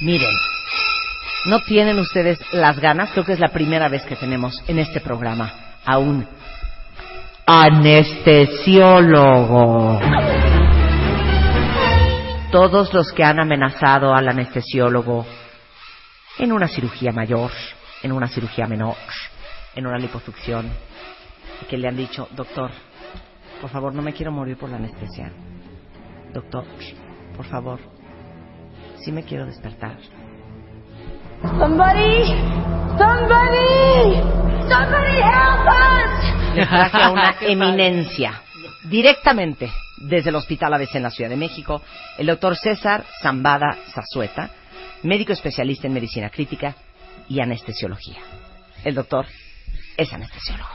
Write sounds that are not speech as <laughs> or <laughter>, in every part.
Miren, no tienen ustedes las ganas, creo que es la primera vez que tenemos en este programa a un anestesiólogo. Todos los que han amenazado al anestesiólogo en una cirugía mayor, en una cirugía menor, en una liposucción, que le han dicho, doctor, por favor, no me quiero morir por la anestesia. Doctor, por favor, sí me quiero despertar. Somebody, somebody, somebody help us. Le traje a una <laughs> eminencia, directamente desde el Hospital ABC en la Ciudad de México, el doctor César Zambada Zazueta, médico especialista en medicina crítica y anestesiología. El doctor es anestesiólogo.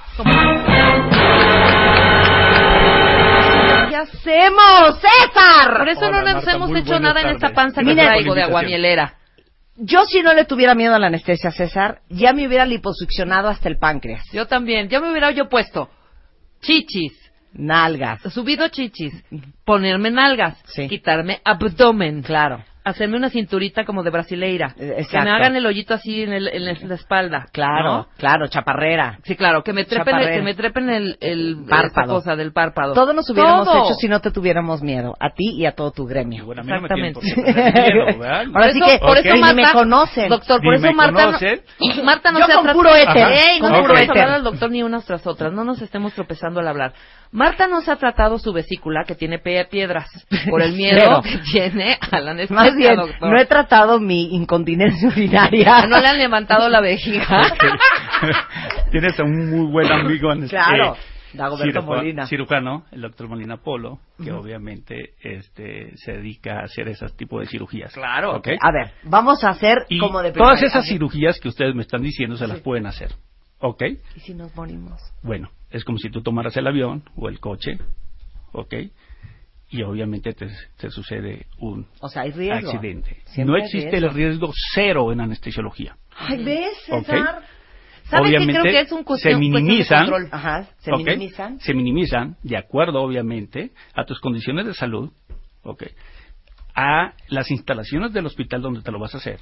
¿Qué hacemos, César? Por eso no nos Marta, hemos hecho nada en esta panza que Mira, traigo de aguamielera. Yo si no le tuviera miedo a la anestesia, César, ya me hubiera liposuccionado hasta el páncreas. Yo también. Yo me hubiera yo puesto chichis, Nalgas. subido chichis, ponerme nalgas, Sí. quitarme abdomen, Claro, hacerme una cinturita como de brasileira, Eh, que exacto. me hagan el hoyito así en, el- en la espalda, claro, ¿no? claro, chaparrera. Sí, claro, que me trepen, el, que me trepen el, el Párpado. cosa del párpado. Todo nos hubiéramos Todo. hecho si no te tuviéramos miedo, a ti y a todo tu gremio. Bueno, a mí no me Exactamente. miedo, <laughs> ¿verdad? Ahora sí eso- que por eso ni Marta- me conocen. Doctor, por eso Marta no, conocen. Marta no Yo se con ha puro tratado- éter. Ey, no puro podemos éter. hablar al doctor ni unas tras otras, no nos estemos tropezando al hablar. Marta no se ha tratado su vesícula que tiene piedras por el <laughs> miedo que tiene a la anestesia, Más bien, doctor. no he tratado mi incontinencia urinaria. <laughs> no le han levantado la vejiga. <laughs> <laughs> Tienes a un muy buen amigo en Claro, eh, Dagoberto Molina. cirujano, el doctor Molina Polo, que obviamente este se dedica a hacer ese tipo de cirugías. Claro. ¿ok? A ver, vamos a hacer Y como de todas esas cirugías que ustedes me están diciendo se las pueden hacer. ¿Ok? ¿Y si nos morimos? Bueno, es como si tú tomaras el avión o el coche, ¿ok? Y obviamente te, te sucede un O sea, hay riesgo. accidente. Siempre no existe riesgo. el riesgo cero en anestesiología. Ay, ¿ves, Ok. César? ¿Sabes? Obviamente Creo que es un cuestión, se de minimizan. Ajá, se minimizan. Se minimizan, de acuerdo, obviamente, a tus condiciones de salud, ¿ok? A las instalaciones del hospital donde te lo vas a hacer.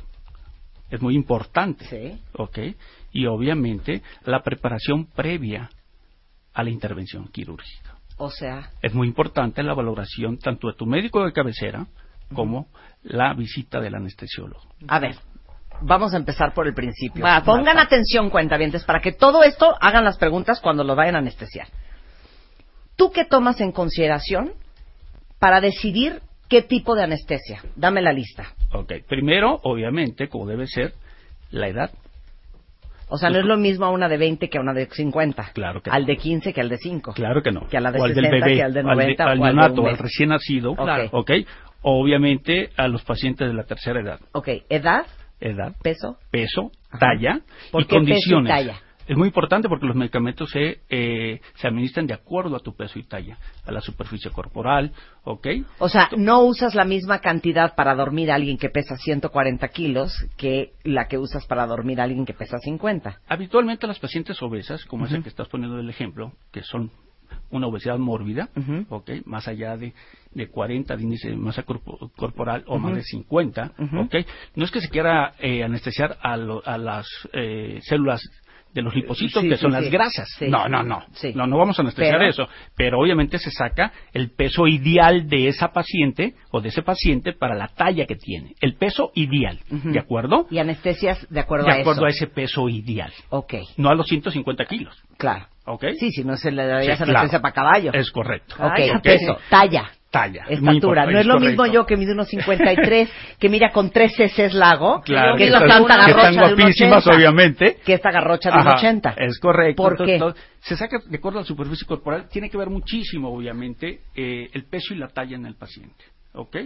Es muy importante, Sí. Y obviamente la preparación previa a la intervención quirúrgica. O sea, Es muy importante la valoración tanto de tu médico de cabecera como la visita del anestesiólogo. a ver, vamos a empezar por el principio. Va, Pongan Marta. atención, cuentavientes, para que todo esto hagan las preguntas cuando lo vayan a anestesiar. ¿Tú qué tomas en consideración para decidir qué tipo de anestesia? Dame la lista. Ok, primero, obviamente, como debe ser, la edad. O sea, no es lo mismo a una de 20 que a una de 50. Claro que Al de 15 que al de 5. Claro que no. Que a la de o al del 60, bebé, que al de al de- 90, al, o al de neonato, un al recién nacido, Claro. ok. Obviamente a los pacientes de la tercera edad, Ok, edad, edad, peso. peso, Ajá. talla ¿Por y qué peso y condiciones. talla? Es muy importante porque los medicamentos se, eh, se administran de acuerdo a tu peso y talla, a la superficie corporal, ¿ok? O sea, no usas la misma cantidad para dormir a alguien que pesa 140 kilos que la que usas para dormir a alguien que pesa 50. Habitualmente las pacientes obesas, como es el que estás poniendo el ejemplo, que son una obesidad mórbida, Ujú. ¿ok? Más allá de, de 40 de índice de masa corpo- corporal o más de 50, Ujú. ¿ok? No es que se quiera eh, anestesiar a, lo- a las eh, células de los lipocitos, Sí, que son sí. las grasas. Sí. No, no, no. Sí. No, no vamos a anestesiar Pero- eso. Pero obviamente se saca el peso ideal de esa paciente o de ese paciente para la talla que tiene. El peso ideal. ¿de acuerdo? Y anestesias de acuerdo De a acuerdo eso. a ese peso ideal. Ok, No a los 150 kilos. claro. ¿Ok? Sí, si no se le daría Sí, anestesia para caballo. Es correcto. Ok, Ay, peso, talla. Talla. es Estatura. No es lo correcto. mismo yo que mide unos 53, que mira con tres ceces lago, <laughs> Claro, que es la santa que garrocha están de guapísimas, 80, obviamente. Que esta garrocha de un Ajá, 80. Es correcto. ¿Por Entonces, qué? se saca de acuerdo a la superficie corporal. Tiene que ver muchísimo, obviamente, eh, el peso y la talla en el paciente. ¿Ok?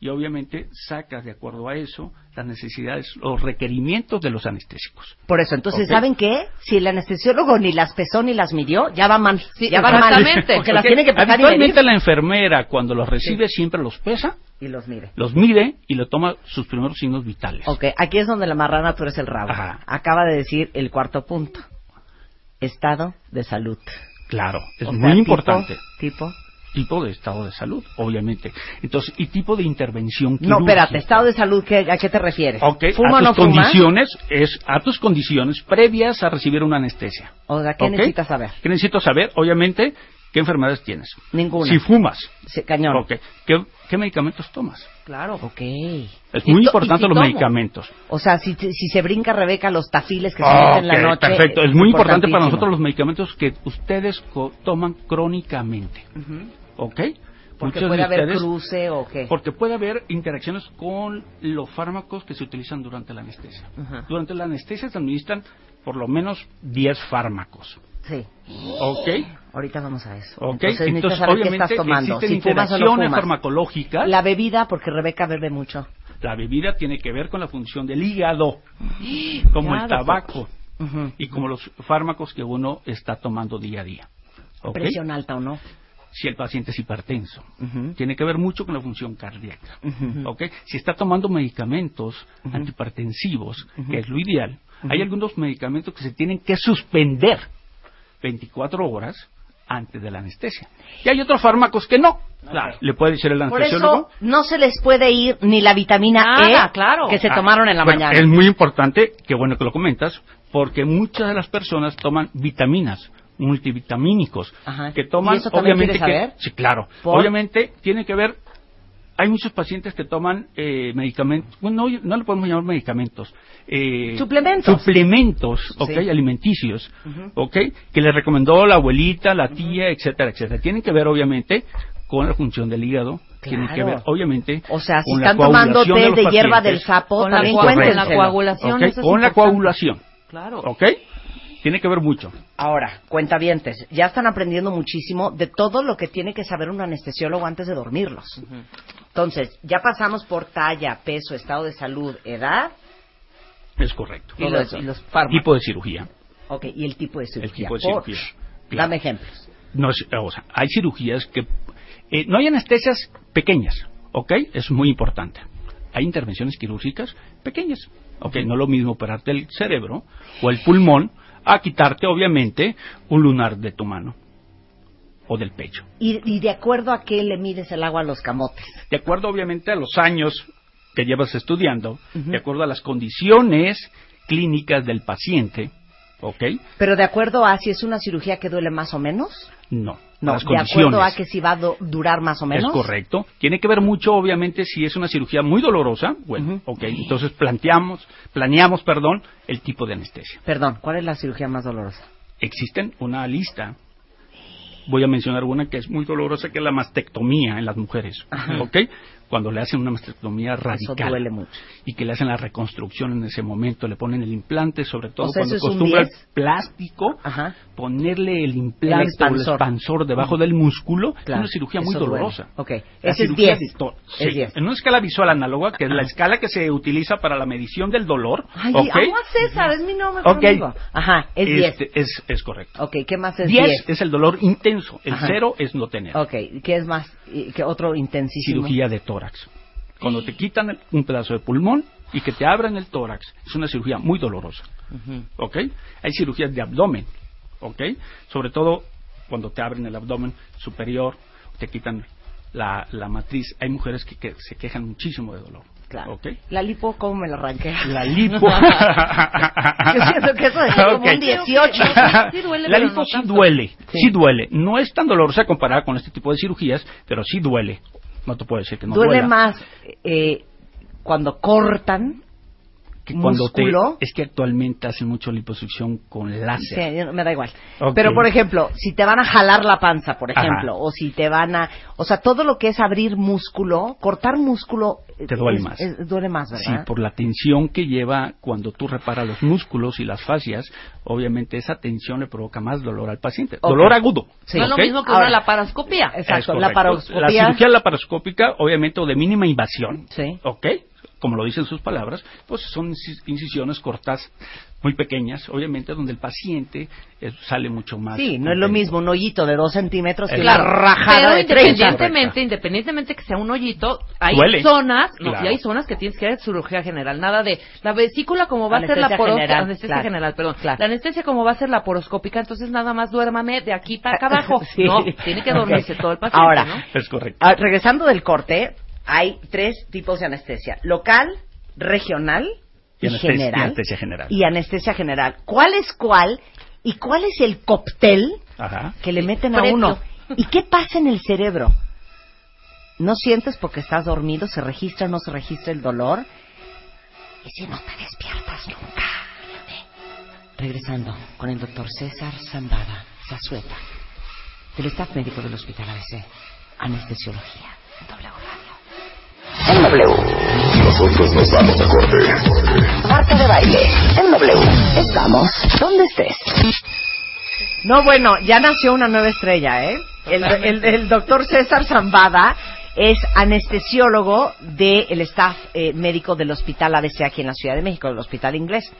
Y obviamente sacas de acuerdo a eso las necesidades, los requerimientos de los anestésicos. Por eso, entonces, Ok. ¿saben qué? Si el anestesiólogo ni las pesó ni las midió, ya va mal. Sí, ya va mal. Porque las tiene que pesar y Habitualmente medir. la enfermera, cuando los recibe, siempre los pesa, Y los mide. los mide y le toma sus primeros signos vitales. Ok, aquí es donde la marrana tú eres el rabo. Ajá. Acaba de decir el cuarto punto. Estado de salud. Claro, es O muy sea, importante. Tipo. Tipo de estado de salud, obviamente. Entonces, y tipo de intervención No, quirúrgica. espérate, estado de salud, ¿qué- ¿a qué te refieres? Ok, ¿Fuma a no tus fuma? condiciones, es a tus condiciones previas a recibir una anestesia. O sea, ¿qué necesitas saber? ¿Qué necesito saber? Obviamente, ¿qué enfermedades tienes? Ninguna. Si fumas, Sí, cañón. ok, ¿qué, qué medicamentos tomas? Claro. Ok. Es muy importante si los tomo. medicamentos. O sea, si, si se brinca Rebeca los tafiles que se meten en la noche. perfecto. Es muy importante para nosotros los medicamentos que ustedes co- toman crónicamente. Ujú. ¿Ok? Porque Muchos puede de haber cruce o qué. Porque puede haber interacciones con los fármacos que se utilizan durante la anestesia. Durante la anestesia se administran por lo menos 10 fármacos. Sí. ¿Ok? Ahorita vamos a eso. ¿Ok? Entonces, Entonces, saber qué obviamente estás tomando. existen Si fumas o no interacciones farmacológicas. La bebida, porque Rebeca bebe mucho. La bebida tiene que ver con la función del hígado, <gasps> como el tabaco y como los fármacos que uno está tomando día a día. Presión alta o no. Si el paciente es hipertenso. Tiene que ver mucho con la función cardíaca. ¿ok? Si está tomando medicamentos antihipertensivos, que es lo ideal, hay algunos medicamentos que se tienen que suspender 24 horas antes de la anestesia. Y hay otros fármacos que no. Claro, le puede decir el Por anestesiólogo. eso no se les puede ir ni la vitamina Nada, E claro. que se Ah, tomaron en la bueno, mañana. Es muy importante, qué bueno que lo comentas, porque muchas de las personas toman vitaminas multivitamínicos Ajá. que toman ¿Y eso también obviamente quieres que saber? sí claro ¿Por? obviamente tiene que ver hay muchos pacientes que toman eh, medicamentos bueno no, no le podemos llamar medicamentos eh, Suplementos. suplementos ok, Sí. alimenticios ok, que le recomendó la abuelita la tía etcétera etcétera tienen que ver obviamente con la función del hígado tienen que ver obviamente O sea, si con la están tomando coagulación té de hierba del sapo, Con la con la coagulación. Ok, eso es con la coagulación Claro. ¿ok? Tiene que ver mucho Ahora, cuentavientes, ya están aprendiendo muchísimo de todo lo que tiene que saber un anestesiólogo antes de dormirlos. Entonces, ya pasamos por talla, peso, estado de salud, edad, es correcto Y los, y los fármacos. tipo de cirugía ok, y el tipo de cirugía. tipo de Por- cirugía, claro. Dame ejemplos. no es, o sea, hay cirugías que eh, no hay anestesias pequeñas, ¿ok? Es muy importante. Hay intervenciones quirúrgicas pequeñas, ¿ok? No lo mismo operarte el cerebro o el pulmón a quitarte, obviamente, un lunar de tu mano o del pecho. Y, y de acuerdo a qué le mides el agua a los camotes. De acuerdo, obviamente, a los años que llevas estudiando, de acuerdo a las condiciones clínicas del paciente, ¿ok? Pero de acuerdo a si es una cirugía que duele más o menos. No, No, las de condiciones. acuerdo a que si va a durar más o menos. Es correcto. Tiene que ver mucho, obviamente, si es una cirugía muy dolorosa. Bueno, ok. Entonces planteamos, planeamos, perdón, el tipo de anestesia. Perdón, ¿cuál es la cirugía más dolorosa? Existen una lista. Voy a mencionar una que es muy dolorosa, que es la mastectomía en las mujeres. Ajá. ¿Ok? Cuando le hacen una mastectomía Eso radical. duele mucho. Y que le hacen la reconstrucción en ese momento, le ponen el implante, sobre todo O sea, cuando ¿eso es acostumbra el 10? plástico, Ajá. ponerle el implante El o el expansor. expansor debajo del músculo, es Claro, una cirugía muy eso duele. dolorosa. Ok, La ese es cirugía 10. de to- Es sí, 10. En una escala visual análoga, que es la escala que se utiliza para la medición del dolor. Ay, ¿ok? agua César, es mi nombre. mejor Ok. amigo. Ajá, es 10. Este, es, es correcto. Ok, ¿qué más es 10 10? es el dolor intenso, el Ajá. cero es no tener. Ok, ¿qué es más? ¿Y ¿Qué otro intensísimo? Cirugía de tórax. Cuando te quitan un pedazo de pulmón y que te abran el tórax, es una cirugía muy dolorosa. ¿Ok? Hay cirugías de abdomen. ¿Ok? Sobre todo cuando te abren el abdomen superior, te quitan la, la matriz. Hay mujeres que, que se quejan muchísimo de dolor. La lipo, ¿cómo me la arranqué? La <laughs> lipo. Yo siento que eso es como un 18. Sí duele, la lipo no sí tanto. duele, Sí. sí. duele. No es tan dolorosa comparada con este tipo de cirugías, pero sí duele. No te puedo decir que no Duele duela. más eh, cuando cortan. Que cuando te- músculo. es que actualmente hacen mucho liposucción con Sí, láser. yo- me da igual. Ok. Pero, por ejemplo, si te van a jalar la panza, por Ajá. ejemplo, o si te van a... O sea, todo lo que es abrir músculo, cortar músculo... Te duele es- más. es- duele más, Sí, ¿verdad? por la tensión que lleva cuando tú reparas los músculos y las fascias, obviamente esa tensión le provoca más dolor al paciente. Ok. Dolor agudo. Sí. No es lo mismo que Ahora- una laparoscopía. Exacto, laparoscopía. La cirugía laparoscópica, obviamente, o de mínima invasión. Sí. ¿Ok? Como lo dicen sus palabras, pues son incis- incisiones cortas muy pequeñas, obviamente, donde el paciente eh, sale mucho más. Sí, no es lo mismo un hoyito de dos centímetros que Claro, una rajada pero de 30. independientemente, independientemente que sea un hoyito, hay Duele. zonas, no, Claro. y hay zonas que tienes que hacer cirugía general, nada de la vesícula como va a ser la poroscópica, general, anestesia claro, general, perdón, claro. la anestesia como va a ser la poroscópica, entonces nada más duérmame de aquí para acá abajo, <laughs> Sí. no, tiene que dormirse todo el paciente, Ahora, ¿no? Es correcto. Ah, regresando del corte, hay tres tipos de anestesia. Local, regional y, Y anestesia- general. y anestesia general. Y anestesia general. ¿Cuál es cuál? ¿Y cuál es el cóctel Ajá. que le meten Previo. a uno? ¿Y qué pasa en el cerebro? ¿No sientes porque estás dormido? ¿Se registra o no se registra el dolor? ¿Y si no te despiertas nunca? Regresando con el doctor César Zambada Zazueta, del staff médico del Hospital ABC, Anestesiología, en W. En W. Nosotros nos vamos a corte. Marta de baile. En W. Estamos donde estés. No, bueno, ya nació una nueva estrella, ¿eh? El, el- el doctor César Zambada es anestesiólogo del staff eh, médico del Hospital ABC aquí en la Ciudad de México, del Hospital Inglés.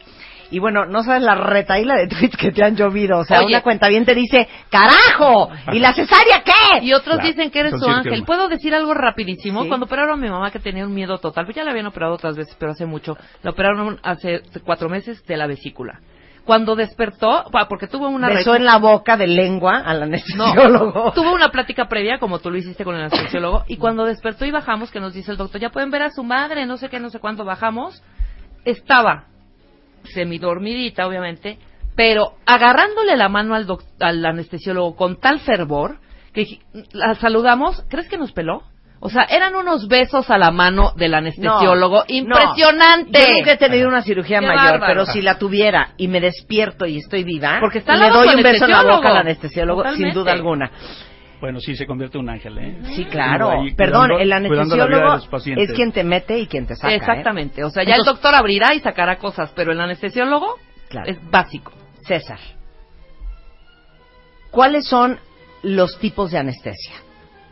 Y bueno, no sabes la retaíla de <laughs> tweets que te han llovido. O sea, Oye. una cuenta bien te dice, ¡carajo! ¿Y la cesárea qué? Y otros Claro, dicen que eres su ángel. ¿Puedo decir algo rapidísimo? Sí. Cuando operaron a mi mamá que tenía un miedo total, pues ya la habían operado otras veces, pero hace mucho. La operaron hace cuatro meses de la vesícula. Cuando despertó, porque tuvo una Besó re- en la boca de lengua al No, anestesiólogo. <laughs> tuvo una plática previa, como tú lo hiciste con el anestesiólogo, y cuando despertó y bajamos, que nos dice el doctor, ya pueden ver a su madre, no sé qué, no sé cuánto bajamos, estaba semidormidita, obviamente, pero agarrándole la mano al, al anestesiólogo con tal fervor, que la saludamos, ¿crees que nos peló? O sea, eran unos besos a la mano del anestesiólogo No, impresionante. Yo nunca he tenido una cirugía Qué mayor, bárbaro. pero si la tuviera y me despierto y estoy viva, Porque está le doy un beso en la boca al anestesiólogo. sin duda alguna. Bueno, sí, se convierte en un ángel, ¿eh? Sí, claro. Ahí Perdón, cuidando- el anestesiólogo es quien te mete y quien te saca. ¿eh? Exactamente. O sea, ya el doctor abrirá y sacará cosas, pero el anestesiólogo Claro. es básico. César, ¿cuáles son los tipos de anestesia?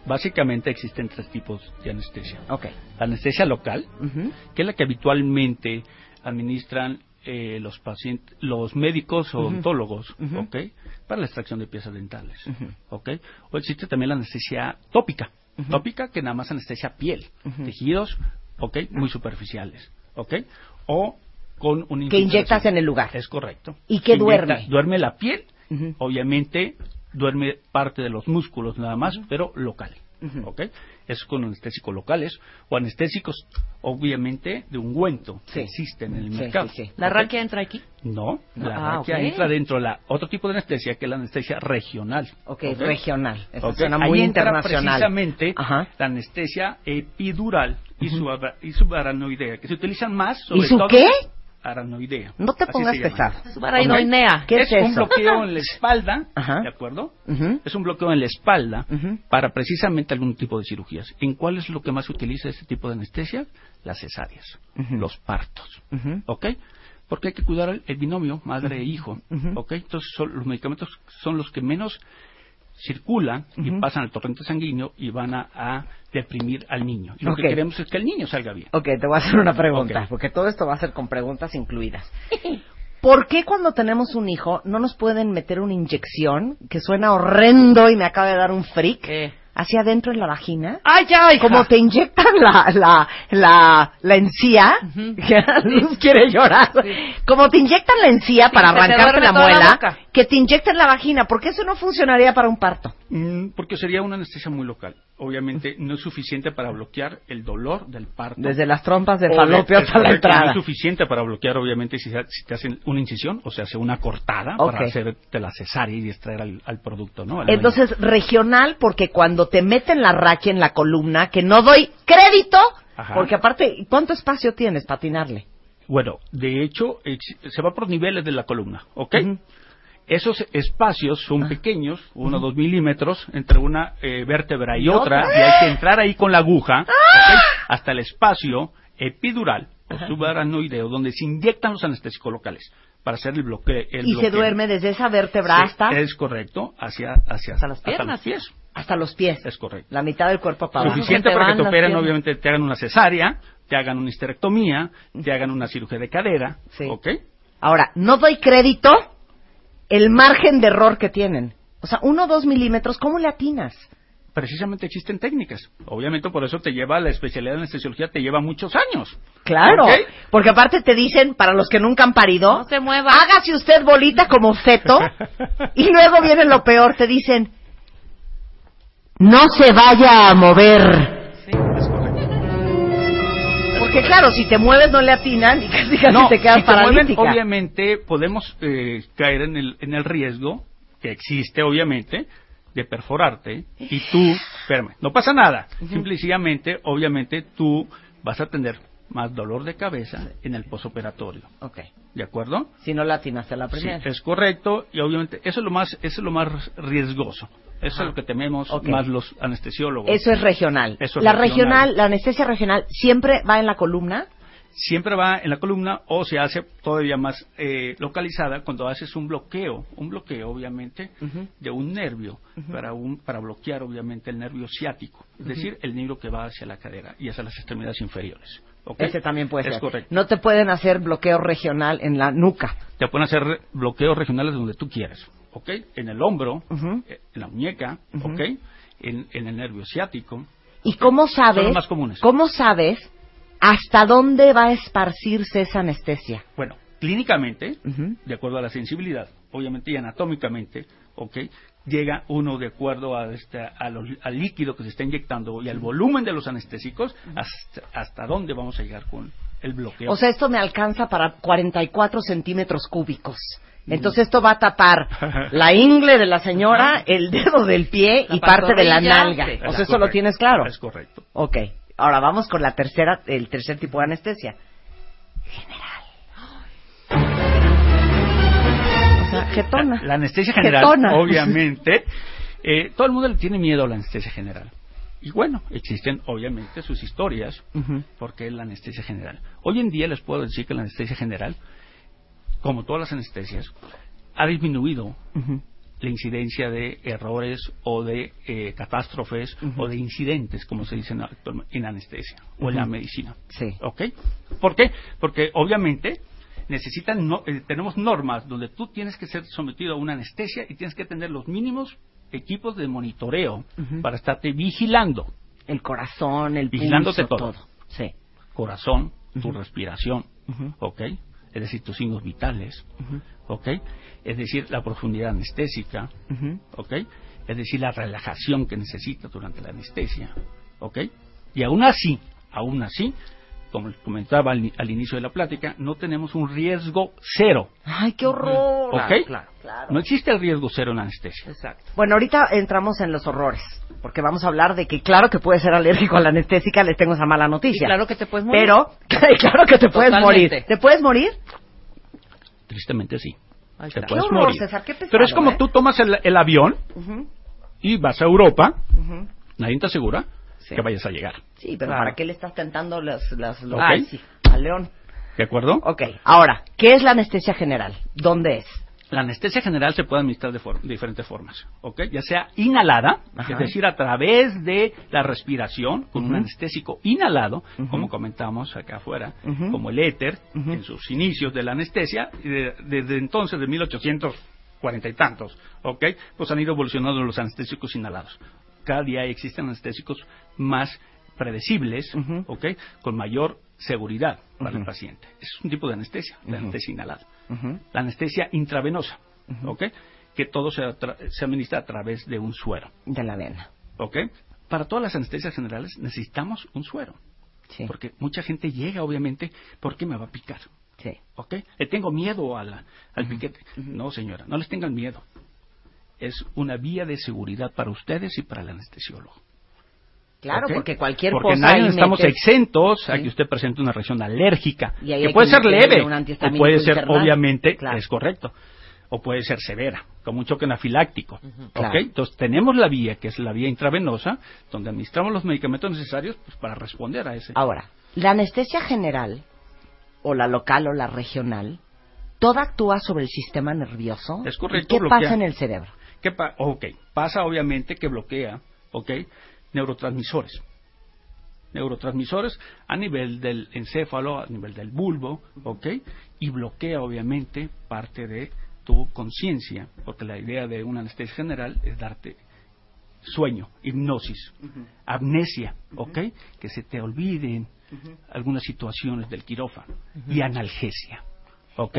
Básicamente existen tres tipos de anestesia. Ok. La anestesia local, que es la que habitualmente administran eh, los pacientes, los médicos o odontólogos, Ujú. ¿ok? Para la extracción de piezas dentales, Ujú. ¿ok? O existe también la anestesia tópica, tópica que nada más anestesia piel, tejidos, ¿ok? Muy superficiales, ¿ok? O con un Que inyectas en el lugar. Es correcto. ¿Y qué inyecta- duerme? Duerme la piel, obviamente duerme parte de los músculos nada más, pero local. ¿ok? Es con anestésicos locales o anestésicos, obviamente, de ungüento Sí. que existen en el Sí, mercado. sí. ¿La ¿ok? raquia entra aquí? No, la Ah, raquia entra dentro de la otro tipo de anestesia que es la anestesia regional. Ok, regional. Eso ahí muy entra internacional. precisamente Ajá. la anestesia epidural y, suba- y subaranoidea, que se utilizan más sobre ¿Y su todo qué? Aranoidea. No te pongas pesado. Subaranoidea. ¿Qué es, <laughs> es un bloqueo en la espalda, Ajá. ¿de acuerdo? Es un bloqueo en la espalda para precisamente algún tipo de cirugías. ¿En cuál es lo que más se utiliza este tipo de anestesia? Las cesáreas, los partos. ¿Ok? Porque hay que cuidar el, binomio madre e hijo. ¿Ok? Entonces son- los medicamentos son los que menos circulan y pasan al torrente sanguíneo y van a, a deprimir al niño. Y lo que queremos es que el niño salga bien. Ok, te voy a hacer una pregunta, porque todo esto va a ser con preguntas incluidas. <laughs> ¿Por qué cuando tenemos un hijo no nos pueden meter una inyección que suena horrendo y me acaba de dar un freak ¿Qué? Hacia adentro en la vagina? ¡Ay, ya, hija! Como te inyectan la, la, la, la encía, Ujú. <laughs> que Luz quiere llorar, como te inyectan la encía para arrancarte la muela, que te inyecten la vagina, porque eso no funcionaría para un parto. Mm, porque sería una anestesia muy local. Obviamente no es suficiente para bloquear el dolor del parto. Desde las trompas de falopio hasta la correcto, No entrada. es suficiente para bloquear, obviamente, si, se- si te hacen una incisión o se hace una cortada para hacerte la cesárea y extraer al, al producto, ¿no? Al Entonces, regional, porque cuando te meten la raquia en la columna, que no doy crédito, Ajá. porque aparte, ¿cuánto espacio tienes para atinarle? Bueno, de hecho, se va por niveles de la columna, ¿ok? Esos espacios Ah. son pequeños, uno o dos milímetros, entre una eh, vértebra y, ¿Y otra? ¡Ah! y hay que entrar ahí con la aguja, ¿ok? Hasta el espacio epidural o subaranoideo, donde se inyectan los anestésicos locales para hacer el bloqueo. el y se duerme desde esa vértebra Sí, hasta, Es correcto, hacia, hacia Hasta las hasta piernas. los pies. hasta los pies. Es correcto. La mitad del cuerpo para. Suficiente para que te operen, piernas. obviamente te hagan una cesárea, te hagan una histerectomía, te hagan una cirugía de cadera, Sí. ¿ok? Ahora, no doy crédito el margen de error que tienen. O sea, uno o dos milímetros, ¿cómo le atinas? precisamente existen técnicas. Obviamente por eso te lleva la especialidad de anestesiología te lleva muchos años. Claro, porque aparte te dicen, para los que nunca han parido, No se mueva. hágase usted bolita como feto, <laughs> y luego viene lo peor, te dicen, no se vaya a mover. Porque claro, si te mueves no le atinan y <laughs> casi casi No, te quedas si te mueven, paralítica. obviamente podemos eh, caer en el, en el riesgo que existe, obviamente, de perforarte y tú, espérame, no pasa nada. Simple y sencillamente, obviamente, tú vas a tener más dolor de cabeza en el posoperatorio. Ok, ¿De acuerdo? si no le atinaste a la Sí, primera. es correcto y obviamente eso es lo más eso es lo más riesgoso. Eso es lo que tememos más los anestesiólogos. Eso es regional. Eso es la regional. regional, la anestesia regional, siempre va en la columna. Siempre va en la columna o se hace todavía más eh, localizada cuando haces un bloqueo, un bloqueo obviamente de un nervio para un para bloquear obviamente el nervio ciático, es decir, el nervio que va hacia la cadera y hacia las extremidades inferiores. Ese también puede es ser. correcto. No te pueden hacer bloqueo regional en la nuca. Te pueden hacer bloqueos regionales donde tú quieras, ¿ok? En el hombro, eh, en la muñeca, Ujú. ¿ok? En, en el nervio ciático. ¿Y cómo sabes? Son los más comunes. ¿Cómo sabes hasta dónde va a esparcirse esa anestesia? Bueno, clínicamente, de acuerdo a la sensibilidad, obviamente y anatómicamente, ¿ok? Llega uno de acuerdo a este, a lo- al líquido que se está inyectando y al volumen de los anestésicos, hasta, hasta dónde vamos a llegar con el bloqueo. O sea, esto me alcanza para 44 centímetros cúbicos. Entonces esto va a tapar <laughs> la ingle de la señora, el dedo del pie La y parte de la nalga. sí. O Es sea, eso lo tienes claro. Es correcto. Ok. Ahora vamos con la tercera, el tercer tipo de anestesia. General. O sea, jetona. La, la anestesia general, Jetona. obviamente, <laughs> eh, todo el mundo le tiene miedo a la anestesia general. Y bueno, existen obviamente sus historias, Ujú. porque es la anestesia general. Hoy en día les puedo decir que la anestesia general, como todas las anestesias, ha disminuido la incidencia de errores o de eh, catástrofes o de incidentes, como se dice en, anestesia o en la medicina. Sí. ¿Ok? ¿Por qué? Porque obviamente necesitan no- eh, tenemos normas donde tú tienes que ser sometido a una anestesia y tienes que tener los mínimos equipos de monitoreo para estarte vigilando El corazón, el Vigilándote pulso, todo. todo. Sí. corazón, tu respiración. ¿ok? Es decir, tus signos vitales. ¿ok? Es decir, la profundidad anestésica. ¿ok? Es decir, la relajación que necesita durante la anestesia, ¿ok? Y aún así, aún así, como les comentaba al, al inicio de la plática, no tenemos un riesgo cero, Ay, qué horror. ¿ok? Claro, claro. No existe el riesgo cero en la anestesia. Exacto. Bueno, ahorita entramos en los horrores, porque vamos a hablar de que claro que puedes ser alérgico a la anestésica, les tengo esa mala Y noticia. claro que te puedes morir. Pero, <laughs> claro que te puedes Totalmente. morir. ¿Te puedes morir? Tristemente sí. Te puedes Qué horror, morir. César, qué pesado, Pero es como ¿eh? tú tomas el, el avión y vas a Europa, nadie te asegura Sí. que vayas a llegar. Sí, pero Claro. ¿para qué le estás tentando las, las, los Ok. Ay, sí, al león? ¿De acuerdo? Ok, ahora, ¿qué es la anestesia general? ¿Dónde es? La anestesia general se puede administrar de, for- de diferentes formas, ¿ok? Ya sea inhalada, Ajá. es decir, a través de la respiración, con un Ujú. anestésico inhalado, Ujú. como comentamos acá afuera, Ujú. como el éter, en sus inicios de la anestesia, de- desde entonces, de 1840 y tantos, ¿ok? Pues han ido evolucionando los anestésicos inhalados. Cada día existen anestésicos más predecibles. ¿ok? Con mayor seguridad para el paciente. Es un tipo de anestesia, la anestesia inhalada la anestesia intravenosa. ¿ok? Que todo se, se administra a través de un suero, De la vena. ¿ok? para todas las anestesias generales necesitamos un suero. Sí. Porque mucha gente llega, obviamente, porque me va a picar. Sí. ¿Ok? Le tengo miedo a la- al piquete. No, señora, no les tengan miedo. Es una vía de seguridad para ustedes y para el anestesiólogo. Claro, porque cualquier Porque cosa nadie ahí estamos metes- exentos a Sí. que usted presente una reacción alérgica, Y que puede que ser leve o puede ser, obviamente, Claro. es correcto, o puede ser severa, como un choque anafiláctico. ¿ok? Claro. Entonces tenemos la vía, que es la vía intravenosa, donde administramos los medicamentos necesarios pues, para responder a ese. Ahora, la anestesia general, o la local o la regional, toda actúa sobre el sistema nervioso. Es correcto, ¿Y ¿Qué bloquea. pasa en el cerebro? ¿Qué pa- ok, pasa obviamente que bloquea, ok, neurotransmisores. Neurotransmisores a nivel del encéfalo, a nivel del bulbo, ok, y bloquea obviamente parte de tu conciencia, porque la idea de una anestesia general es darte sueño, hipnosis, amnesia, ok, que se te olviden algunas situaciones del quirófano y analgesia,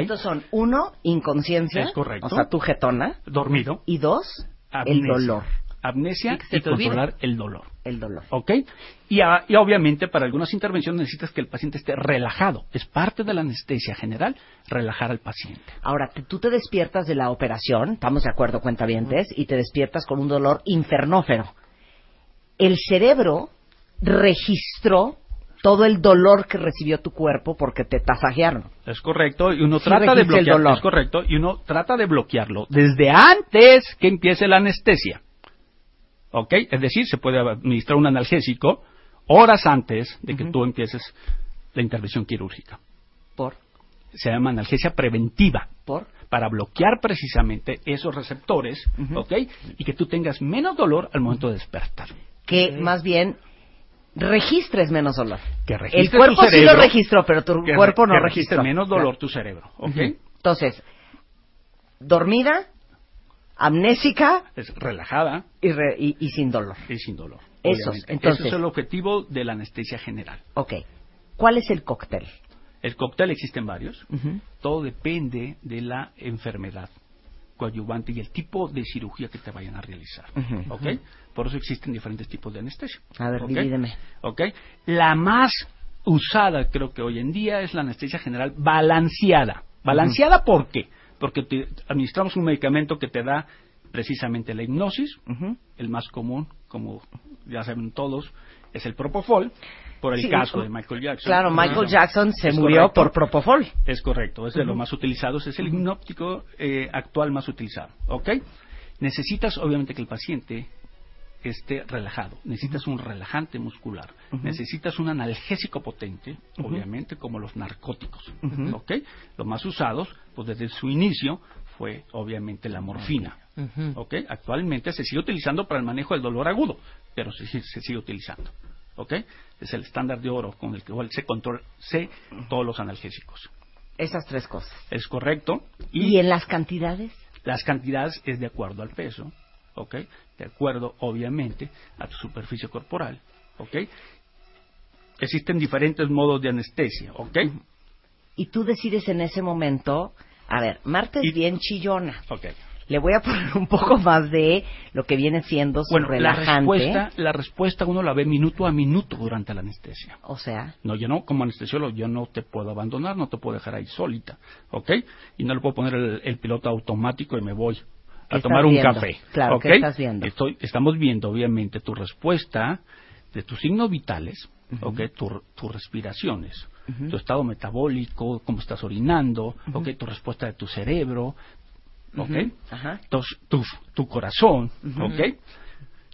Estos son, uno, inconsciencia. Es correcto. O sea, tu jetona. dormido, Y dos, el dolor. Amnesia Y controlar el dolor. El dolor. ¿Ok? Y, a- y obviamente para algunas intervenciones necesitas que el paciente esté relajado. Es parte de la anestesia general relajar al paciente. Ahora, tú te despiertas de la operación, estamos de acuerdo, cuentavientes, y te despiertas con un dolor infernófero. El cerebro registró todo el dolor que recibió tu cuerpo porque te tasajearon. Es correcto, y uno Sí trata de bloquearlo. Es correcto, y uno trata de bloquearlo desde antes que empiece la anestesia. ¿Ok? Es decir, se puede administrar un analgésico horas antes de que tú empieces la intervención quirúrgica. ¿Por? Se llama analgesia preventiva. ¿Por? para bloquear precisamente esos receptores, ¿ok? Y que tú tengas menos dolor al momento de despertar. Que más bien registres menos dolor. Que El cuerpo tu sí lo registró, pero tu que cuerpo no que registre registró. menos dolor tu cerebro, ¿ok? Entonces, dormida, amnésica Es relajada y, re- y- y sin dolor. y sin dolor. Obviamente. entonces- es el objetivo de la anestesia general. Ok. ¿Cuál es el cóctel? El cóctel existen varios. Todo depende de la enfermedad coadyuvante y el tipo de cirugía que te vayan a realizar. ¿Ok? Por eso existen diferentes tipos de anestesia. A ver, ¿ok? divídeme. ¿Ok? La más usada, creo que hoy en día, es la anestesia general balanceada. ¿Balanceada por qué? Porque te- administramos un medicamento que te da precisamente la hipnosis, Ujú. el más común, como ya saben todos, es el propofol, por el Sí, caso uh, de Michael Jackson. Claro, Michael Jackson se murió correcto. por propofol. Es correcto, es de los más utilizados, es el hipnóptico eh, actual más utilizado. ¿Ok? Necesitas, obviamente, que el paciente esté relajado. Necesitas un relajante muscular. Necesitas un analgésico potente, obviamente, como los narcóticos. ¿Ok? Los más usados, pues desde su inicio, fue obviamente la morfina. ¿Ok? Actualmente se sigue utilizando para el manejo del dolor agudo, pero se, se sigue utilizando. ¿Ok? Es el estándar de oro con el que igual se controla se, todos los analgésicos. Esas tres cosas. Es correcto. ¿Y, en las cantidades? las cantidades es de acuerdo al peso, ¿ok? De acuerdo, obviamente, a tu superficie corporal, ¿ok? Existen diferentes modos de anestesia, ¿ok? Y tú decides en ese momento, a ver, Marta es Y- bien chillona. Ok. Le voy a poner un poco más de lo que viene siendo su Bueno, la relajante. respuesta, la respuesta uno la ve minuto a minuto durante la anestesia. O sea, No, yo no, como anestesiólogo, yo no te puedo abandonar, no te puedo dejar ahí solita, ¿ok? Y no le puedo poner el, el piloto automático y me voy ¿Qué a tomar un viendo? café. Claro. ¿qué estás viendo? Estoy, estamos viendo, obviamente, tu respuesta de tus signos vitales, ¿ok? Tu- tus respiraciones, tu estado metabólico, cómo estás orinando, ¿ok? Tu respuesta de tu cerebro, ¿ok? ajá. Entonces, tu, tu corazón, ¿ok?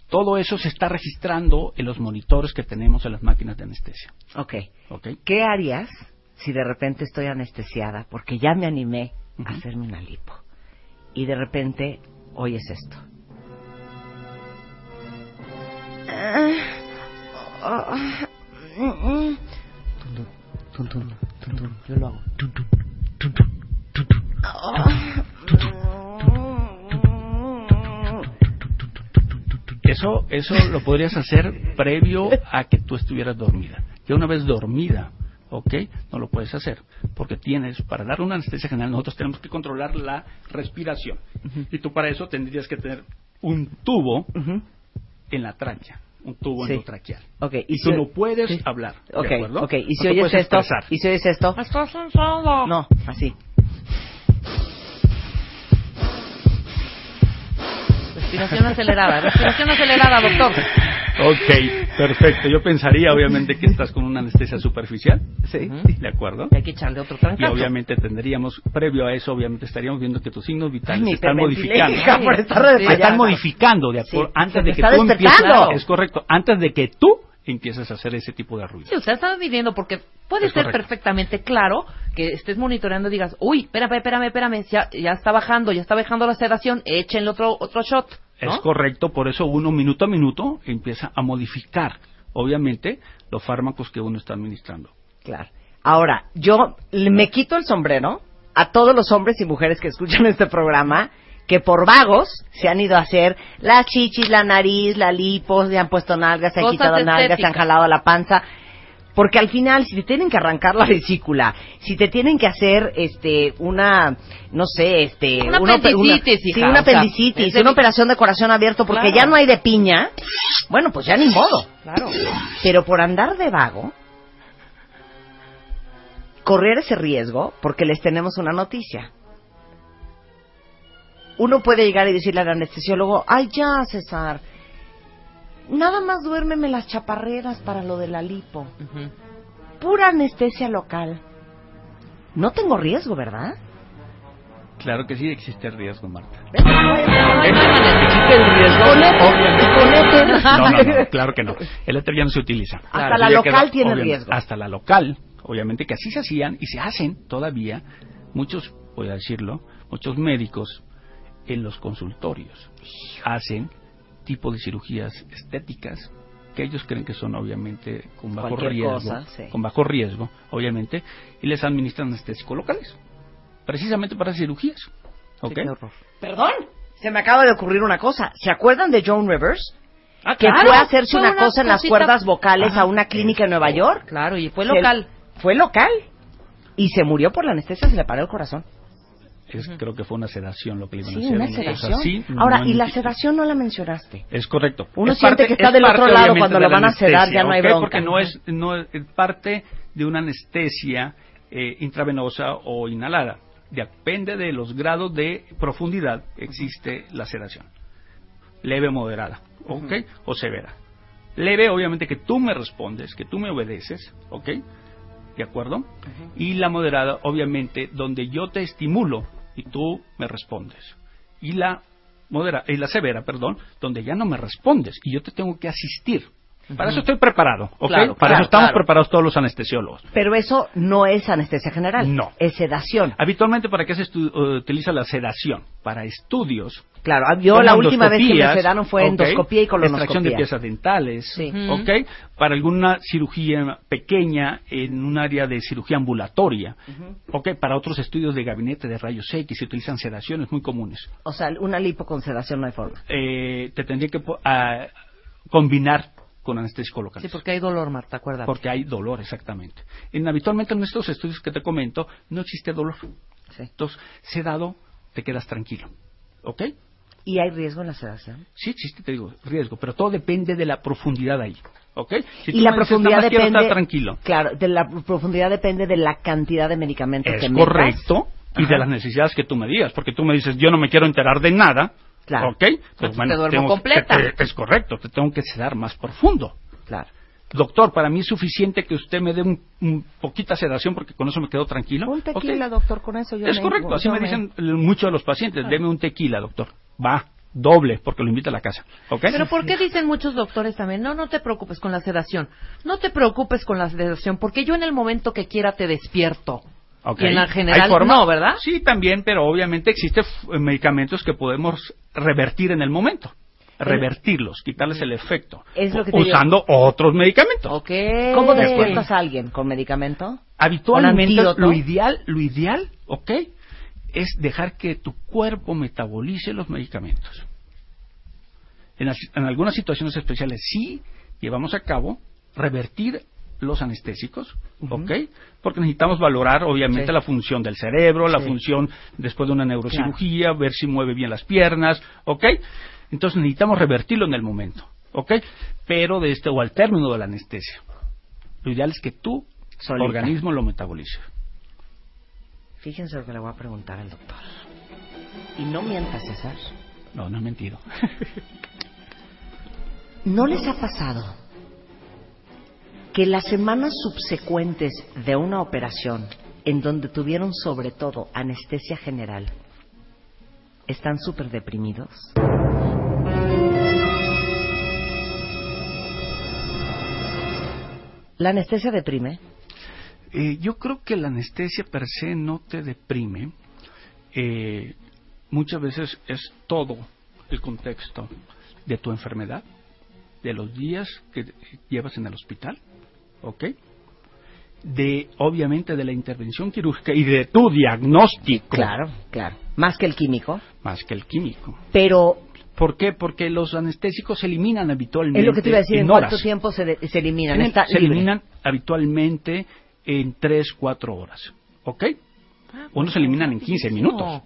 Todo eso se está registrando en los monitores que tenemos en las máquinas de anestesia, Ok. ¿ok? ¿Qué harías si de repente estoy anestesiada porque ya me animé a hacerme una lipo? Y de repente oyes esto. Yo lo hago. Eso, eso lo podrías hacer previo a que tú estuvieras dormida. Ya una vez dormida, ¿ok? No lo puedes hacer. Porque tienes, para dar una anestesia general, nosotros tenemos que controlar la respiración. Y tú para eso tendrías que tener un tubo en la tráquea. un tubo Sí. endotraqueal. Ok, Y, si- tú no puedes sí. hablar. ¿de Ok, acuerdo? ok. ¿Y No si te oyes esto? expresar. ¿Y si oyes esto? Estás. No, así. Respiración acelerada, respiración acelerada, doctor. Ok, perfecto. Yo pensaría, obviamente, que estás con una anestesia superficial. Sí. ¿De acuerdo? Y hay que echarle otro Y trancazo. obviamente tendríamos, previo a eso, obviamente estaríamos viendo que tus signos vitales Ay, se están modificando. por estar Sí, Se están modificando, de acuerdo, Sí, antes de que tú empieces. Es correcto, antes de que tú empieces a hacer ese tipo de ruido. Sí, usted está midiendo porque puede Es ser correcto. perfectamente claro que estés monitoreando y digas, uy, espérame, espérame, espérame, ya, ya está bajando, ya está bajando la sedación, échenle otro, otro shot. ¿No? Es correcto, por eso uno minuto a minuto empieza a modificar, obviamente, los fármacos que uno está administrando. Claro. Ahora, yo le- me quito el sombrero a todos los hombres y mujeres que escuchan <laughs> este programa que por vagos se han ido a hacer las chichis, la nariz, la lipo, se han puesto nalgas, se han Cosas quitado nalgas, se han jalado la panza. Porque al final, si te tienen que arrancar la vesícula, si te tienen que hacer, este, una, no sé, este, Una apendicitis, sí, hija, una o sea, apendicitis, de- una operación de corazón abierto, porque Claro. ya no hay de piña, bueno, pues ya ni modo. Claro. Pero por andar de vago, correr ese riesgo porque les tenemos una noticia. Uno puede llegar y decirle al anestesiólogo, ay ya, César, nada más duérmeme las chaparreras para lo de la lipo. Pura anestesia local. No tengo riesgo, ¿verdad? Claro que sí existe el riesgo, Marta. ¿Ves? No. No, no, no, <laughs> claro que no. El éter ya no se utiliza. Hasta la local tiene obviamente, riesgo. Hasta la local, obviamente que así se hacían y se hacen todavía muchos, voy a decirlo, muchos médicos en los consultorios hacen tipo de cirugías estéticas que ellos creen que son obviamente con bajo Cualquier riesgo, cosa, sí. con bajo riesgo, obviamente, y les administran anestésicos locales, precisamente para cirugías. ¿Ok? qué horror. Perdón, se me acaba de ocurrir una cosa. ¿Se acuerdan de Joan Rivers? Ah, que claro, fue a hacerse fue una una cosa en las cuerdas vocales Ajá. a una clínica en Nueva York. Claro, y fue local. Fue local. Y se murió por la anestesia, se le paró el corazón. Es- Creo que fue una sedación lo que le iban a Sí, una sedación. así, Ahora, no y la sedación no la mencionaste. Es correcto. Uno Es siente que está es del otro lado cuando lo la van a sedar, ya no hay ¿ok? bronca. Porque no es, no es es parte de una anestesia eh, intravenosa o inhalada. Depende de los grados de profundidad existe la sedación. Leve, moderada, ¿ok? O severa. Leve, obviamente, que tú me respondes, que tú me obedeces, ¿ok? ¿De acuerdo? Y la moderada, obviamente, donde yo te estimulo y tú me respondes. Y la modera, y la severa, perdón, donde ya no me respondes y yo te tengo que asistir. Para eso estoy preparado, ¿ok? Claro, Para claro, eso estamos claro. preparados todos los anestesiólogos. Pero eso no es anestesia general. No. Es sedación. Habitualmente, ¿para qué se estu- eh, utiliza la sedación? Para estudios. Claro, yo la última vez que me sedaron fue ¿ok? endoscopía y colonoscopía. Extracción de piezas dentales, Sí. ¿ok? Para alguna cirugía pequeña en un área de cirugía ambulatoria, ¿ok? Para otros estudios de gabinete de rayos X se utilizan sedaciones muy comunes. O sea, una lipo con sedación no hay forma. Eh, te tendría que po- a- combinar con anestésico local. Sí, porque hay dolor, Marta, acuérdate. Porque hay dolor, exactamente. En, habitualmente en estos estudios que te comento, no existe dolor. Sí. Entonces, sedado, te quedas tranquilo. ¿Ok? ¿Y hay riesgo en la sedación? Sí existe, te digo, riesgo, pero todo depende de la profundidad ahí. ¿Ok? Si y la dices, profundidad "Nada más quiero depende. estar tranquilo. Claro, de la profundidad depende de la cantidad de medicamentos que Es metas. correcto. Y Ajá. de las necesidades que tú me digas, porque tú me dices, yo no me quiero enterar de nada. Claro. ¿Ok? Pues te duermo tengo- completa. te- te- es correcto, te tengo que sedar más profundo. Claro. Doctor, para mí es suficiente que usted me dé un, un poquita sedación porque con eso me quedo tranquilo. Un tequila, doctor, con eso yo Es me- correcto, así me dicen muchos de los pacientes, deme un tequila, doctor. Va, doble, porque lo invita a la casa. ¿Ok? Pero ¿por qué dicen muchos doctores también? No, no te preocupes con la sedación. No te preocupes con la sedación, porque yo en el momento que quiera te despierto. Y en la general ¿Hay forma? no, ¿verdad? Sí, también, pero obviamente existen medicamentos que podemos revertir en el momento. Revertirlos, quitarles el efecto. Es lo que te digo. usando otros medicamentos. Ok. ¿Cómo despiertas a alguien? ¿Con medicamento? Habitualmente lo ideal, lo ideal, ¿ok? Es dejar que tu cuerpo metabolice los medicamentos. En, en algunas situaciones especiales sí llevamos a cabo revertir los anestésicos, ¿ok? Porque necesitamos valorar, obviamente, Sí. la función del cerebro, la Sí. función después de una neurocirugía, ver si mueve bien las piernas, ¿ok? Entonces necesitamos revertirlo en el momento. ¿ok? Pero de este, o al término de la anestesia. Lo ideal es que tu Solita. organismo lo metabolice. Fíjense lo que le voy a preguntar al doctor. Y no mientas, César. No, no he mentido. ¿No les ha pasado que las semanas subsecuentes de una operación en donde tuvieron sobre todo anestesia general están súper deprimidos? ¿La anestesia deprime? Eh, yo creo que la anestesia per se no te deprime. Eh, muchas veces es todo el contexto de tu enfermedad, de los días que llevas en el hospital, ¿ok? De, obviamente, de la intervención quirúrgica y de tu diagnóstico. Claro, claro. Más que el químico. Más que el químico. Pero ¿Por qué? Porque los anestésicos se eliminan habitualmente. es lo que te iba a decir, ¿en en horas. cuánto tiempo se, de- se eliminan? En el- Está se libre. eliminan habitualmente en 3, 4 horas. ¿Ok? Unos se eliminan en 15 minutos.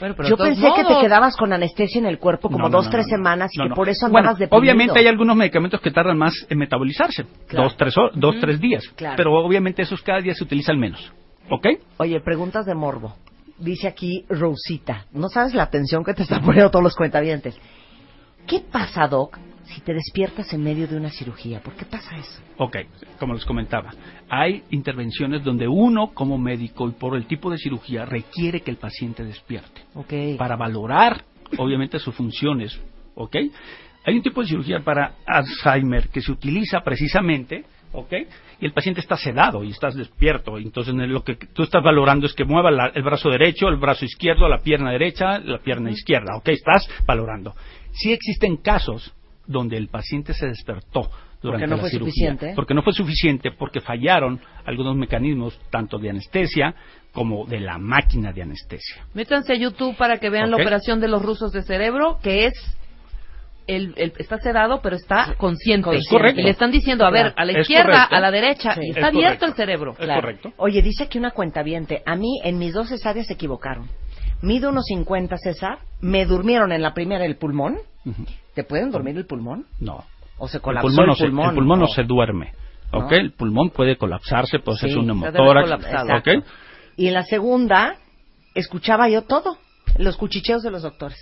Bueno, pero Yo pensé que te quedabas con anestesia en el cuerpo como No, no, dos, no, tres no, no. semanas y que por eso Bueno, andabas deprimido. Obviamente hay algunos medicamentos que tardan más en metabolizarse. Claro. Dos, tres, dos, tres días. Claro. Pero obviamente esos cada día se utilizan menos. ¿Ok? Oye, preguntas de morbo. Dice aquí Rosita. No sabes la atención que te están <laughs> poniendo todos los cuentavientes. ¿Qué pasa, Doc, si te despiertas en medio de una cirugía? ¿Por qué pasa eso? Ok, como les comentaba, hay intervenciones donde uno como médico y por el tipo de cirugía requiere que el paciente despierte Ok. para valorar obviamente sus funciones, ¿ok? Hay un tipo de cirugía para Alzheimer que se utiliza precisamente, ¿ok? Y el paciente está sedado y estás despierto, entonces lo que tú estás valorando es que mueva la- el brazo derecho, el brazo izquierdo, la pierna derecha, la pierna izquierda, ¿ok? Estás valorando. Sí existen casos donde el paciente se despertó durante no la fue cirugía, suficiente. porque no fue suficiente, porque fallaron algunos mecanismos tanto de anestesia como de la máquina de anestesia. Métanse a YouTube para que vean la operación de los rusos de cerebro, que es el, el- está sedado, pero está consciente. Es correcto. Y le están diciendo, a ver, a la izquierda, a la derecha, Sí. y Es está abierto correcto. el cerebro. Es correcto. Oye, dice aquí una cuentaviente. A mí, en mis dos cesáreas se equivocaron. Mido unos 50, César. Me durmieron en la primera el pulmón. ¿Te pueden dormir el pulmón? No. ¿O se El colapsó pulmón, el no se, pulmón? el pulmón no se duerme. ¿ok? ¿No? El pulmón puede colapsarse, puede Sí, hacerse un hemotórax. ¿ok? Y en la segunda, escuchaba yo todo. Los cuchicheos de los doctores.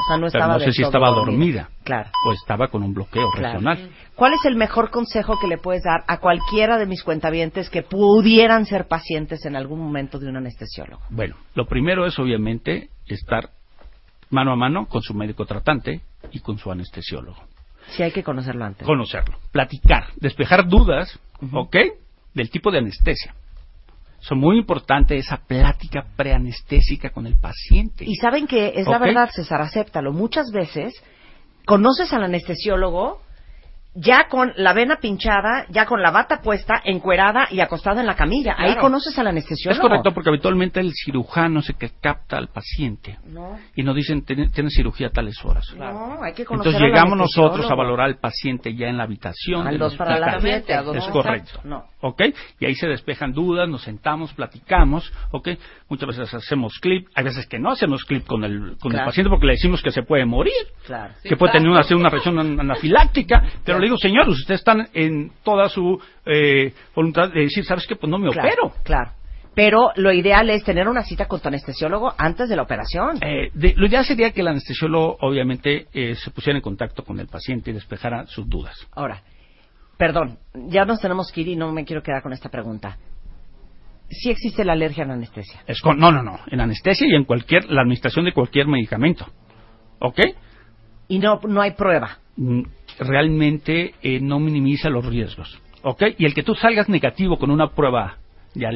O sea, no Pero estaba no sé si estaba dormida. Claro. O estaba con un bloqueo Claro. regional. ¿Cuál es el mejor consejo que le puedes dar a cualquiera de mis cuentavientes que pudieran ser pacientes en algún momento de un anestesiólogo? Bueno, lo primero es obviamente estar mano a mano con su médico tratante y con su anestesiólogo. Sí, hay que conocerlo antes. Conocerlo, platicar, despejar dudas, ¿ok? Del tipo de anestesia. Es muy importante esa plática preanestésica con el paciente. Y saben que es la verdad, César, acéptalo. Muchas veces conoces al anestesiólogo ya con la vena pinchada, ya con la bata puesta, encuerada y acostado en la camilla. Ahí conoces al Es anestesiólogo. correcto porque habitualmente el cirujano se que capta al paciente No, y nos dicen tiene tiene cirugía a tales horas. no, hay que conocer Entonces al llegamos nosotros a valorar al paciente ya en la habitación. Al dos para hospital. siete. a dos. Es correcto. no. ¿Ok? Y ahí se despejan dudas, nos sentamos, platicamos, ¿ok? Muchas veces hacemos clip, hay veces que no hacemos clip con el, con Claro. el paciente porque le decimos que se puede morir, Claro. que puede tener una, hacer una reacción an- anafiláctica, pero le digo, señor, ustedes están en toda su eh, voluntad de decir, ¿sabes qué? Pues no me Claro, opero. Claro. Pero lo ideal es tener una cita con tu anestesiólogo antes de la operación. Eh, de- lo ideal sería que el anestesiólogo, obviamente, eh, se pusiera en contacto con el paciente y despejara sus dudas. Ahora, perdón, ya nos tenemos que ir y no me quiero quedar con esta pregunta. ¿Sí existe la alergia la anestesia? Es con- no, no, no. En anestesia y en cualquier, la administración de cualquier medicamento. ¿Ok? Y no, no hay prueba. Realmente eh, no minimiza los riesgos. ¿Ok? Y el que tú salgas negativo con una prueba de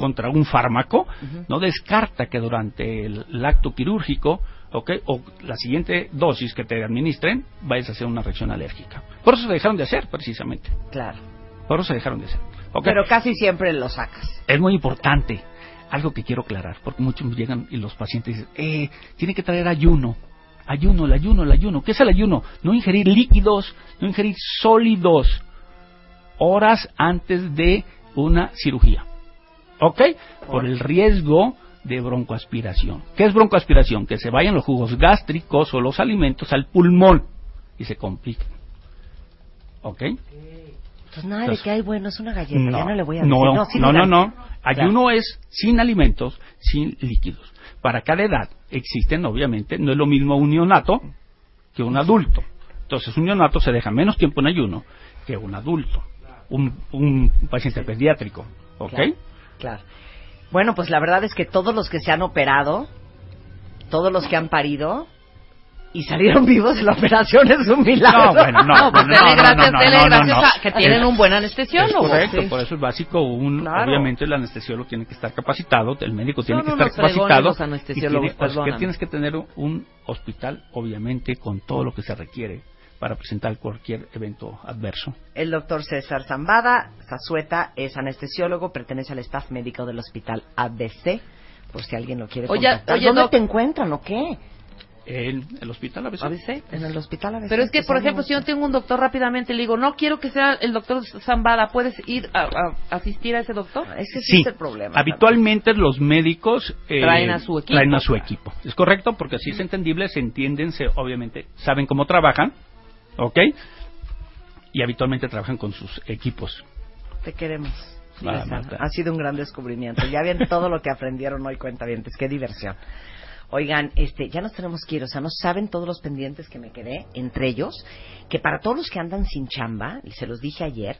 contra un fármaco, no descarta que durante el, acto quirúrgico, ¿ok? O la siguiente dosis que te administren, vayas a hacer una reacción alérgica. Por eso se dejaron de hacer, precisamente. Claro. Por eso se dejaron de hacer. Pero casi siempre lo sacas. es muy importante. Algo que quiero aclarar, porque muchos llegan y los pacientes dicen, eh, tiene que traer ayuno. Ayuno, el ayuno, el ayuno. ¿Qué es el ayuno? No ingerir líquidos, no ingerir sólidos horas antes de una cirugía. ¿Ok? Por el riesgo de broncoaspiración. ¿Qué es broncoaspiración? Que se vayan los jugos gástricos o los alimentos al pulmón y se complican. ¿Ok? Pues nada de Entonces- que hay bueno, es una galleta, ya no le voy a no, decir. no, sí, no, no, no. Ayuno es sin alimentos, sin líquidos. Para cada edad existen, obviamente, no es lo mismo un neonato que un adulto. Entonces, un neonato se deja menos tiempo en ayuno que un adulto, un, un paciente pediátrico. ¿Ok? Claro, claro. Bueno, pues la verdad es que todos los que se han operado, todos los que han parido y salieron <laughs> vivos de la operación es un milagro. No, bueno, no. No, pues no, dele no, gracias, no, dele no, no, gracias no. a que tienen Es- un buen Es anestesiólogo. correcto, Sí. por eso es básico. Un, Claro. Obviamente el anestesiólogo tiene que estar capacitado, el médico tiene Son que estar capacitado. y tiene- pues, que tienes que tener un hospital, obviamente, con todo lo que se requiere para presentar cualquier evento adverso. El doctor César Zambada, Zazueta, es anestesiólogo, pertenece al staff médico del hospital ABC, por si alguien lo quiere Oye, contactar. oye, ¿Dónde te encuentran o qué? En el hospital a veces. ¿ABC? En el hospital ABC. Pero es que, por ejemplo, si yo tengo un doctor rápidamente, le digo, no quiero que sea el doctor Zambada, ¿puedes ir a, a- asistir a ese doctor? Es que sí, Sí, es el problema. habitualmente los médicos eh, Traen a su equipo. traen a su equipo. Es correcto, porque así es entendible, se entienden, se, obviamente saben cómo trabajan, ¿ok? Y habitualmente trabajan con sus equipos. Te queremos. Ah. Marta. Ha sido un gran descubrimiento. Ya ven todo lo que aprendieron hoy, cuentavientes. Qué diversión. Oigan, este, ya nos tenemos que ir, o sea, no saben todos los pendientes que me quedé, entre ellos, que para todos los que andan sin chamba, y se los dije ayer,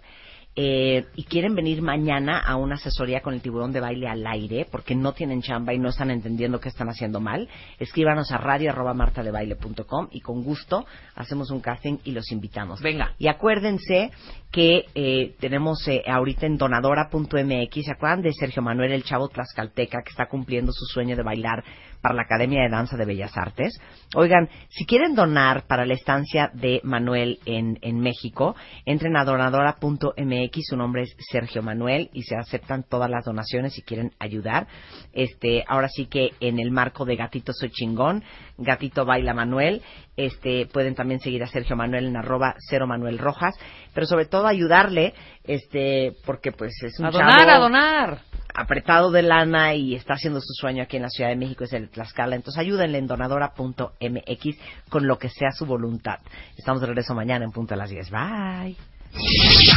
eh, y quieren venir mañana a una asesoría con el tiburón de baile al aire, porque no tienen chamba y no están entendiendo qué están haciendo mal, escríbanos a radio arroba martadebaile.com y con gusto hacemos un casting y los invitamos. Venga. Y acuérdense que eh, tenemos eh, ahorita en donadora.mx, ¿se acuerdan de Sergio Manuel, el chavo tlaxcalteca, que está cumpliendo su sueño de bailar para la Academia de Danza de Bellas Artes? Oigan, si quieren donar para la estancia de Manuel en, en México, entren a donadora.mx, su nombre es Sergio Manuel y se aceptan todas las donaciones si quieren ayudar. Este, ahora sí que en el marco de Gatito Soy Chingón, Gatito Baila Manuel, este, pueden también seguir a Sergio Manuel en arroba cero Manuel Rojas, pero sobre todo ayudarle, este, porque pues es un A donar, chavo a donar. apretado de lana y está haciendo su sueño aquí en la Ciudad de México, es el Tlaxcala. Entonces ayúdenle en donadora.mx con lo que sea su voluntad. Estamos de regreso mañana en punto a las 10. Bye. ¡Gracias!